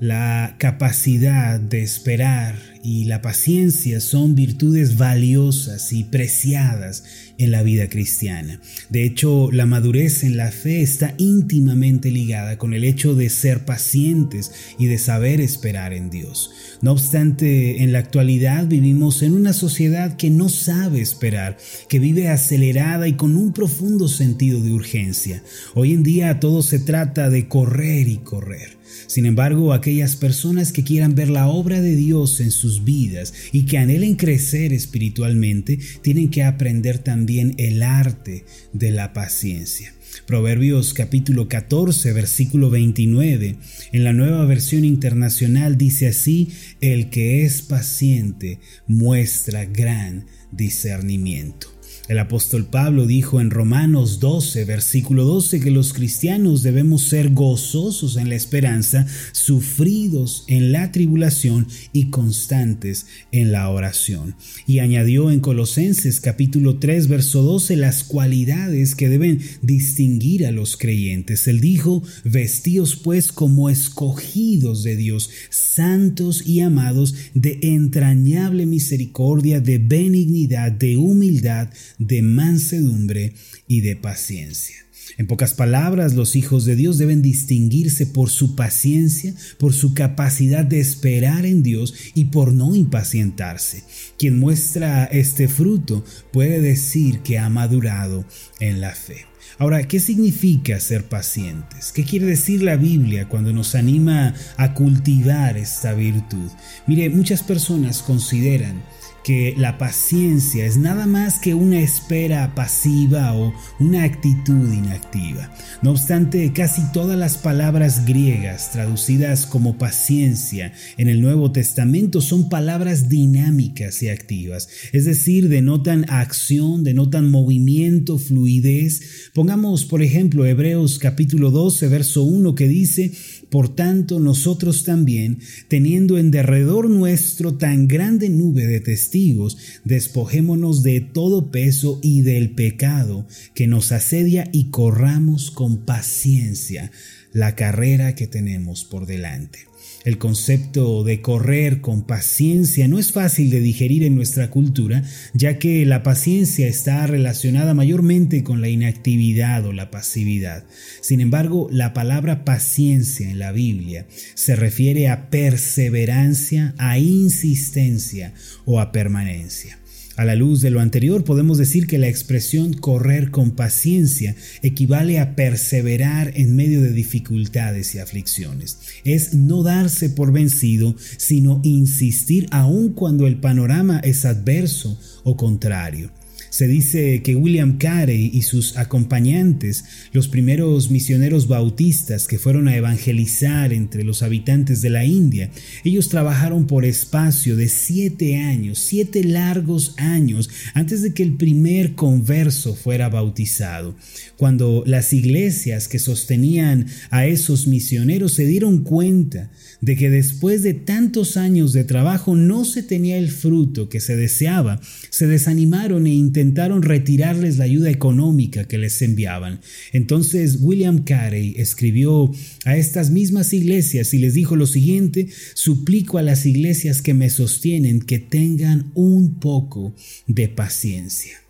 La capacidad de esperar y la paciencia son virtudes valiosas y preciadas en la vida cristiana. De hecho, la madurez en la fe está íntimamente ligada con el hecho de ser pacientes y de saber esperar en Dios. No obstante, en la actualidad vivimos en una sociedad que no sabe esperar, que vive acelerada y con un profundo sentido de urgencia. Hoy en día todo se trata de correr y correr. Sin embargo, aquellas personas que quieran ver la obra de Dios en sus vidas y que anhelen crecer espiritualmente, tienen que aprender también el arte de la paciencia. Proverbios capítulo 14, versículo 29, en la nueva versión internacional dice así, el que es paciente muestra gran discernimiento. El apóstol Pablo dijo en Romanos 12, versículo 12, que los cristianos debemos ser gozosos en la esperanza, sufridos en la tribulación y constantes en la oración. Y añadió en Colosenses capítulo 3, verso 12, las cualidades que deben distinguir a los creyentes. Él dijo, vestíos pues como escogidos de Dios, santos y amados, de entrañable misericordia, de benignidad, de humildad, de mansedumbre y de paciencia. En pocas palabras, los hijos de Dios deben distinguirse por su paciencia, por su capacidad de esperar en Dios y por no impacientarse. Quien muestra este fruto puede decir que ha madurado en la fe. Ahora, ¿qué significa ser pacientes? ¿Qué quiere decir la Biblia cuando nos anima a cultivar esta virtud? Mire, muchas personas consideran que la paciencia es nada más que una espera pasiva o una actitud inactiva. No obstante, casi todas las palabras griegas traducidas como paciencia en el Nuevo Testamento son palabras dinámicas y activas, es decir, denotan acción, denotan movimiento, fluidez. Pongamos, por ejemplo, Hebreos capítulo 12, verso 1 que dice, por tanto, nosotros también, teniendo en derredor nuestro tan grande nube de testigos, despojémonos de todo peso y del pecado que nos asedia y corramos con paciencia la carrera que tenemos por delante. El concepto de correr con paciencia no es fácil de digerir en nuestra cultura, ya que la paciencia está relacionada mayormente con la inactividad o la pasividad. Sin embargo, la palabra paciencia en la Biblia se refiere a perseverancia, a insistencia o a permanencia. A la luz de lo anterior, podemos decir que la expresión correr con paciencia equivale a perseverar en medio de dificultades y aflicciones. Es no darse por vencido, sino insistir aun cuando el panorama es adverso o contrario. Se dice que William Carey y sus acompañantes, los primeros misioneros bautistas que fueron a evangelizar entre los habitantes de la India, ellos trabajaron por espacio de siete años, siete largos años, antes de que el primer converso fuera bautizado. Cuando las iglesias que sostenían a esos misioneros se dieron cuenta de que después de tantos años de trabajo no se tenía el fruto que se deseaba, se desanimaron e intentaron retirarles la ayuda económica que les enviaban. Entonces William Carey escribió a estas mismas iglesias y les dijo lo siguiente, suplico a las iglesias que me sostienen que tengan un poco de paciencia.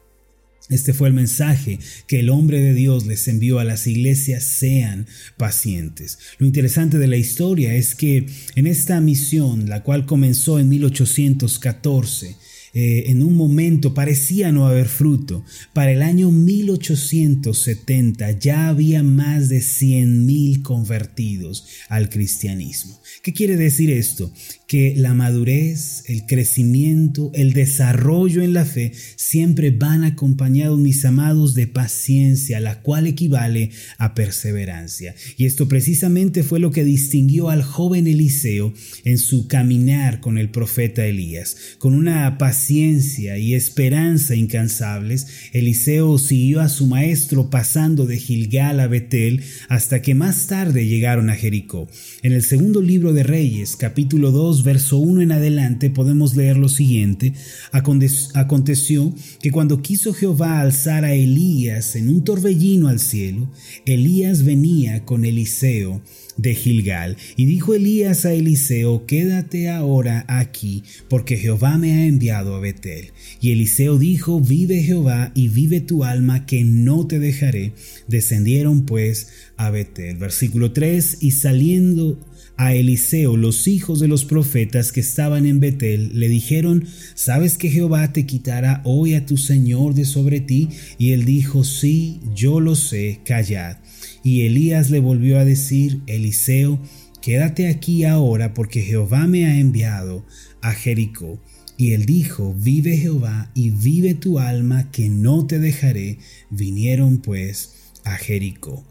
Este fue el mensaje que el hombre de Dios les envió a las iglesias, sean pacientes. Lo interesante de la historia es que en esta misión, la cual comenzó en 1814, eh, en un momento parecía no haber fruto. Para el año 1870 ya había más de 100.000 convertidos al cristianismo. ¿Qué quiere decir esto? Que la madurez, el crecimiento, el desarrollo en la fe siempre van acompañados, mis amados, de paciencia, la cual equivale a perseverancia. Y esto precisamente fue lo que distinguió al joven Eliseo en su caminar con el profeta Elías. Con una paciencia ciencia y esperanza incansables, Eliseo siguió a su maestro pasando de Gilgal a Betel hasta que más tarde llegaron a Jericó. En el segundo libro de Reyes, capítulo 2, verso 1 en adelante, podemos leer lo siguiente. Aconteció que cuando quiso Jehová alzar a Elías en un torbellino al cielo, Elías venía con Eliseo de Gilgal. Y dijo Elías a Eliseo, quédate ahora aquí, porque Jehová me ha enviado a Betel. Y Eliseo dijo, vive Jehová y vive tu alma, que no te dejaré. Descendieron pues a Betel. Versículo 3, y saliendo a Eliseo los hijos de los profetas que estaban en Betel le dijeron, ¿sabes que Jehová te quitará hoy a tu Señor de sobre ti? Y él dijo, sí, yo lo sé, callad. Y Elías le volvió a decir, Eliseo, quédate aquí ahora porque Jehová me ha enviado a Jericó. Y él dijo, vive Jehová y vive tu alma, que no te dejaré. Vinieron pues a Jericó.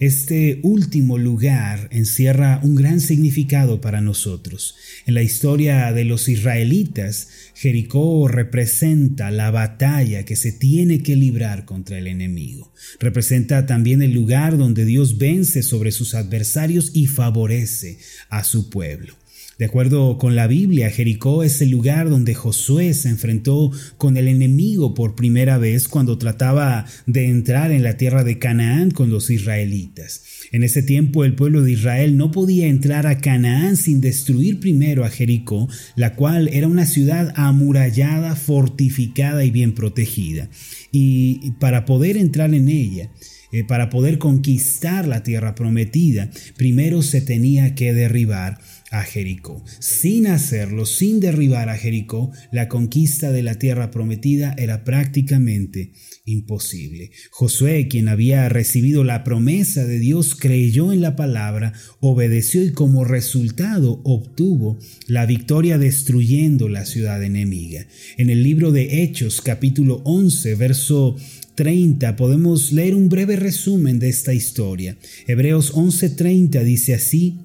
Este último lugar encierra un gran significado para nosotros. En la historia de los israelitas, Jericó representa la batalla que se tiene que librar contra el enemigo. Representa también el lugar donde Dios vence sobre sus adversarios y favorece a su pueblo. De acuerdo con la Biblia, Jericó es el lugar donde Josué se enfrentó con el enemigo por primera vez cuando trataba de entrar en la tierra de Canaán con los israelitas. En ese tiempo el pueblo de Israel no podía entrar a Canaán sin destruir primero a Jericó, la cual era una ciudad amurallada, fortificada y bien protegida. Y para poder entrar en ella, eh, para poder conquistar la tierra prometida, primero se tenía que derribar a Jericó. Sin hacerlo, sin derribar a Jericó, la conquista de la tierra prometida era prácticamente imposible. Josué, quien había recibido la promesa de Dios, creyó en la palabra, obedeció y como resultado obtuvo la victoria destruyendo la ciudad enemiga. En el libro de Hechos capítulo 11, verso 30 podemos leer un breve resumen de esta historia. Hebreos 11:30 dice así,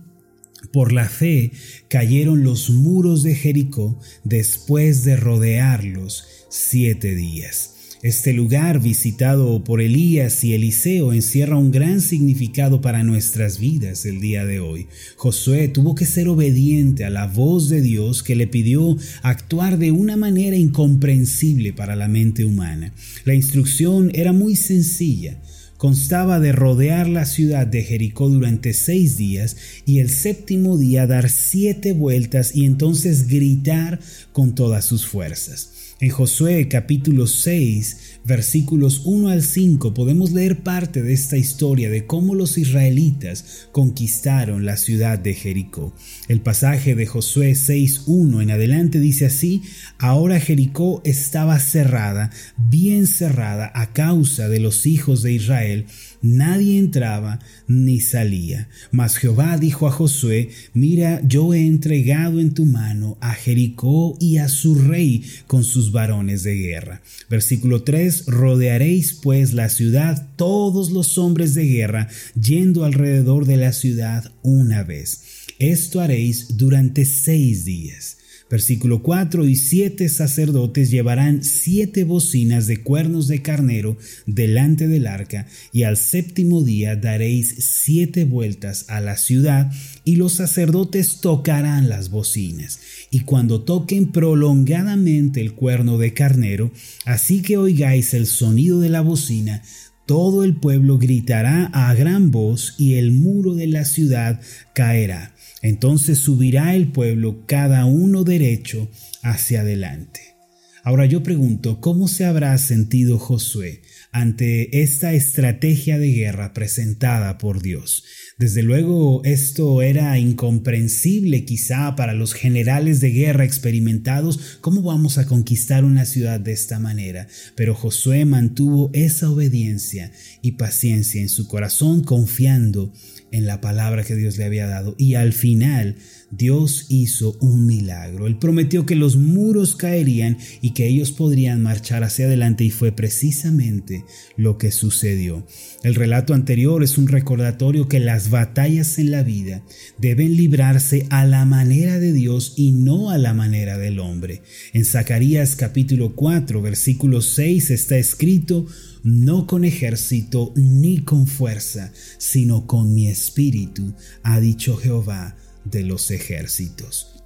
por la fe cayeron los muros de Jericó después de rodearlos siete días. Este lugar visitado por Elías y Eliseo encierra un gran significado para nuestras vidas el día de hoy. Josué tuvo que ser obediente a la voz de Dios que le pidió actuar de una manera incomprensible para la mente humana. La instrucción era muy sencilla constaba de rodear la ciudad de Jericó durante seis días y el séptimo día dar siete vueltas y entonces gritar con todas sus fuerzas. En Josué capítulo 6, versículos 1 al 5 podemos leer parte de esta historia de cómo los israelitas conquistaron la ciudad de Jericó. El pasaje de Josué 6.1 en adelante dice así, ahora Jericó estaba cerrada, bien cerrada a causa de los hijos de Israel, nadie entraba ni salía. Mas Jehová dijo a Josué, mira, yo he entregado en tu mano a Jericó y a su rey con sus varones de guerra. Versículo 3, rodearéis pues la ciudad todos los hombres de guerra, yendo alrededor de la ciudad una vez. Esto haréis durante seis días. Versículo 4 y siete sacerdotes llevarán siete bocinas de cuernos de carnero delante del arca y al séptimo día daréis siete vueltas a la ciudad y los sacerdotes tocarán las bocinas. Y cuando toquen prolongadamente el cuerno de carnero, así que oigáis el sonido de la bocina, todo el pueblo gritará a gran voz y el muro de la ciudad caerá. Entonces subirá el pueblo cada uno derecho hacia adelante. Ahora yo pregunto, ¿cómo se habrá sentido Josué ante esta estrategia de guerra presentada por Dios? Desde luego esto era incomprensible quizá para los generales de guerra experimentados, ¿cómo vamos a conquistar una ciudad de esta manera? Pero Josué mantuvo esa obediencia y paciencia en su corazón confiando en la palabra que Dios le había dado y al final Dios hizo un milagro. Él prometió que los muros caerían y que ellos podrían marchar hacia adelante y fue precisamente lo que sucedió. El relato anterior es un recordatorio que las batallas en la vida deben librarse a la manera de Dios y no a la manera del hombre. En Zacarías capítulo 4 versículo 6 está escrito, no con ejército ni con fuerza, sino con mi espíritu, ha dicho Jehová de los ejércitos.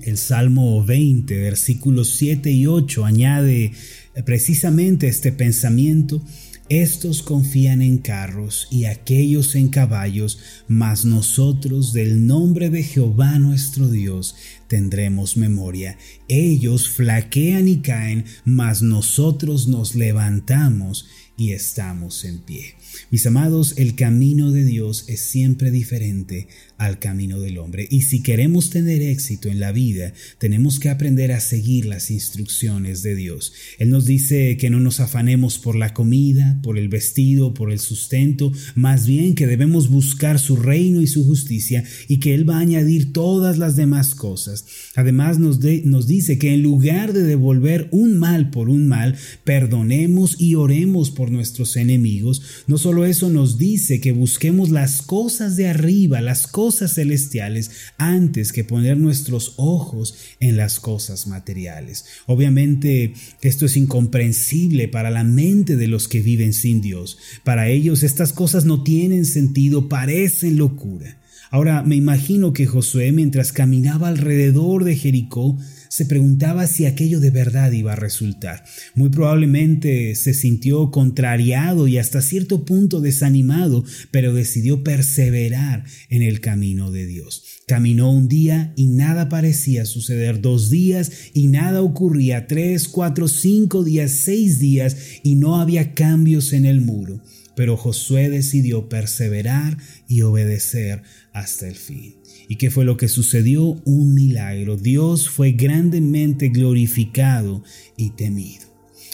El Salmo 20, versículos 7 y 8 añade precisamente este pensamiento. Estos confían en carros y aquellos en caballos, mas nosotros del nombre de Jehová nuestro Dios tendremos memoria. Ellos flaquean y caen, mas nosotros nos levantamos y estamos en pie. Mis amados, el camino de Dios es siempre diferente al camino del hombre. Y si queremos tener éxito en la vida, tenemos que aprender a seguir las instrucciones de Dios. Él nos dice que no nos afanemos por la comida, por el vestido, por el sustento, más bien que debemos buscar su reino y su justicia y que Él va a añadir todas las demás cosas. Además nos, nos dice que en lugar de devolver un mal por un mal, perdonemos y oremos por nuestros enemigos. No solo eso nos dice que busquemos las cosas de arriba, las cosas celestiales, antes que poner nuestros ojos en las cosas materiales. Obviamente esto es incomprensible para la mente de los que viven sin Dios. Para ellos estas cosas no tienen sentido, parecen locura. Ahora me imagino que Josué mientras caminaba alrededor de Jericó se preguntaba si aquello de verdad iba a resultar. Muy probablemente se sintió contrariado y hasta cierto punto desanimado, pero decidió perseverar en el camino de Dios. Caminó un día y nada parecía suceder, dos días y nada ocurría, tres, cuatro, cinco días, seis días y no había cambios en el muro. Pero Josué decidió perseverar y obedecer hasta el fin. ¿Y qué fue lo que sucedió? Un milagro. Dios fue grandemente glorificado y temido.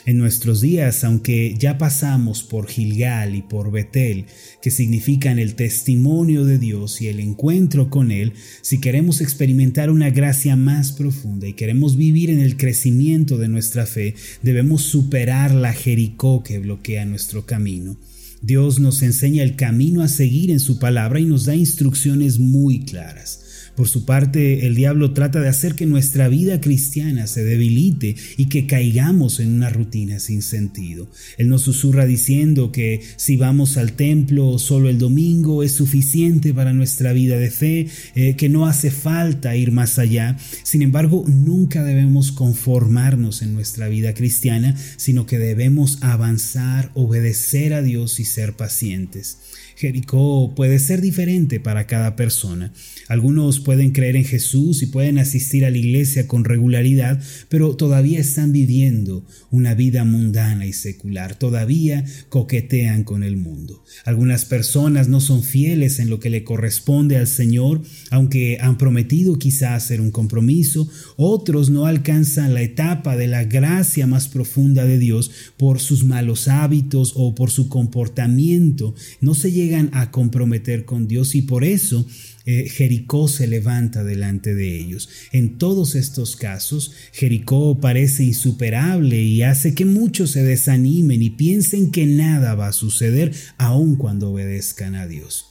En nuestros días, aunque ya pasamos por Gilgal y por Betel, que significan el testimonio de Dios y el encuentro con Él, si queremos experimentar una gracia más profunda y queremos vivir en el crecimiento de nuestra fe, debemos superar la Jericó que bloquea nuestro camino. Dios nos enseña el camino a seguir en su palabra y nos da instrucciones muy claras. Por su parte, el diablo trata de hacer que nuestra vida cristiana se debilite y que caigamos en una rutina sin sentido. Él nos susurra diciendo que si vamos al templo solo el domingo es suficiente para nuestra vida de fe, eh, que no hace falta ir más allá. Sin embargo, nunca debemos conformarnos en nuestra vida cristiana, sino que debemos avanzar, obedecer a Dios y ser pacientes. Jericó puede ser diferente para cada persona. Algunos pueden creer en Jesús y pueden asistir a la iglesia con regularidad, pero todavía están viviendo una vida mundana y secular, todavía coquetean con el mundo. Algunas personas no son fieles en lo que le corresponde al Señor, aunque han prometido quizás hacer un compromiso, otros no alcanzan la etapa de la gracia más profunda de Dios por sus malos hábitos o por su comportamiento, no se llegan a comprometer con Dios y por eso eh, Jericó se levanta delante de ellos. En todos estos casos, Jericó parece insuperable y hace que muchos se desanimen y piensen que nada va a suceder aun cuando obedezcan a Dios.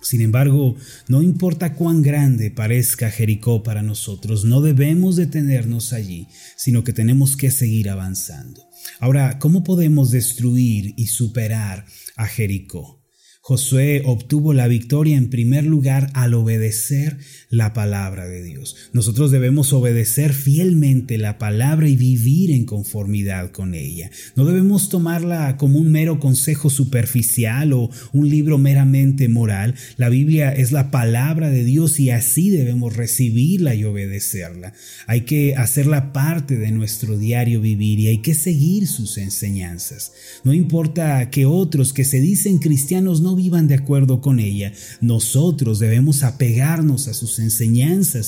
Sin embargo, no importa cuán grande parezca Jericó para nosotros, no debemos detenernos allí, sino que tenemos que seguir avanzando. Ahora, ¿cómo podemos destruir y superar a Jericó? Josué obtuvo la victoria en primer lugar al obedecer la palabra de Dios. Nosotros debemos obedecer fielmente la palabra y vivir en conformidad con ella. No debemos tomarla como un mero consejo superficial o un libro meramente moral. La Biblia es la palabra de Dios y así debemos recibirla y obedecerla. Hay que hacerla parte de nuestro diario vivir y hay que seguir sus enseñanzas. No importa que otros que se dicen cristianos no vivan de acuerdo con ella, nosotros debemos apegarnos a sus enseñanzas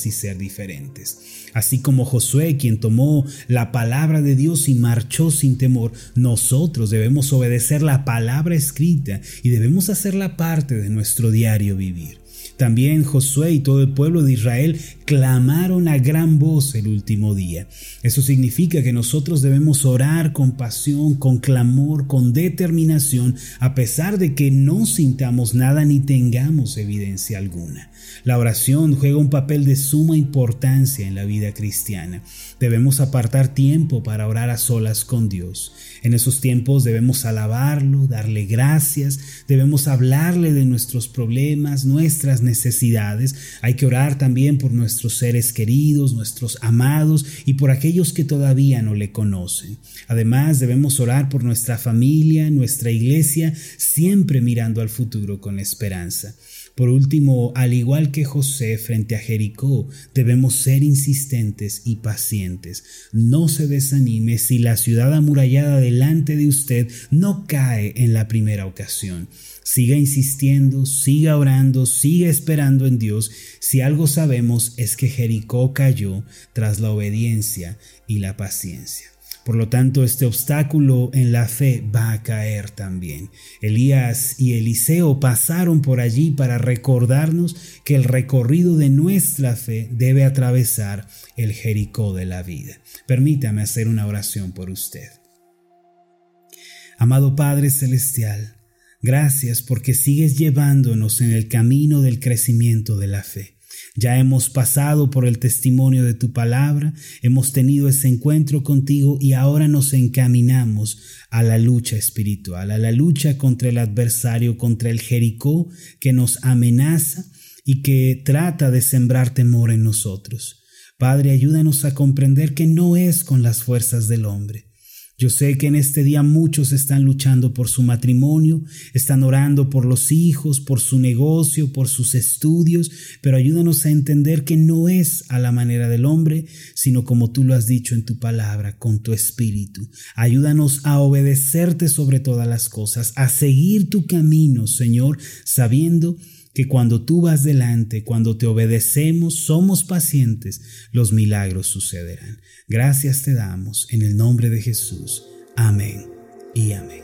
y ser diferentes. Así como Josué, quien tomó la palabra de Dios y marchó sin temor, nosotros debemos obedecer la palabra escrita y debemos hacerla parte de nuestro diario vivir. También Josué y todo el pueblo de Israel clamaron a gran voz el último día. Eso significa que nosotros debemos orar con pasión, con clamor, con determinación, a pesar de que no sintamos nada ni tengamos evidencia alguna. La oración juega un papel de suma importancia en la vida cristiana. Debemos apartar tiempo para orar a solas con Dios. En esos tiempos debemos alabarlo, darle gracias, debemos hablarle de nuestros problemas, nuestras necesidades. Hay que orar también por nuestros seres queridos, nuestros amados y por aquellos que todavía no le conocen. Además, debemos orar por nuestra familia, nuestra iglesia, siempre mirando al futuro con esperanza. Por último, al igual que José frente a Jericó, debemos ser insistentes y pacientes. No se desanime si la ciudad amurallada delante de usted no cae en la primera ocasión. Siga insistiendo, siga orando, siga esperando en Dios. Si algo sabemos es que Jericó cayó tras la obediencia y la paciencia. Por lo tanto, este obstáculo en la fe va a caer también. Elías y Eliseo pasaron por allí para recordarnos que el recorrido de nuestra fe debe atravesar el Jericó de la vida. Permítame hacer una oración por usted. Amado Padre Celestial, gracias porque sigues llevándonos en el camino del crecimiento de la fe. Ya hemos pasado por el testimonio de tu palabra, hemos tenido ese encuentro contigo y ahora nos encaminamos a la lucha espiritual, a la lucha contra el adversario, contra el Jericó que nos amenaza y que trata de sembrar temor en nosotros. Padre, ayúdanos a comprender que no es con las fuerzas del hombre, yo sé que en este día muchos están luchando por su matrimonio, están orando por los hijos, por su negocio, por sus estudios, pero ayúdanos a entender que no es a la manera del hombre, sino como tú lo has dicho en tu palabra, con tu espíritu. Ayúdanos a obedecerte sobre todas las cosas, a seguir tu camino, Señor, sabiendo que cuando tú vas delante, cuando te obedecemos, somos pacientes, los milagros sucederán. Gracias te damos en el nombre de Jesús. Amén y amén.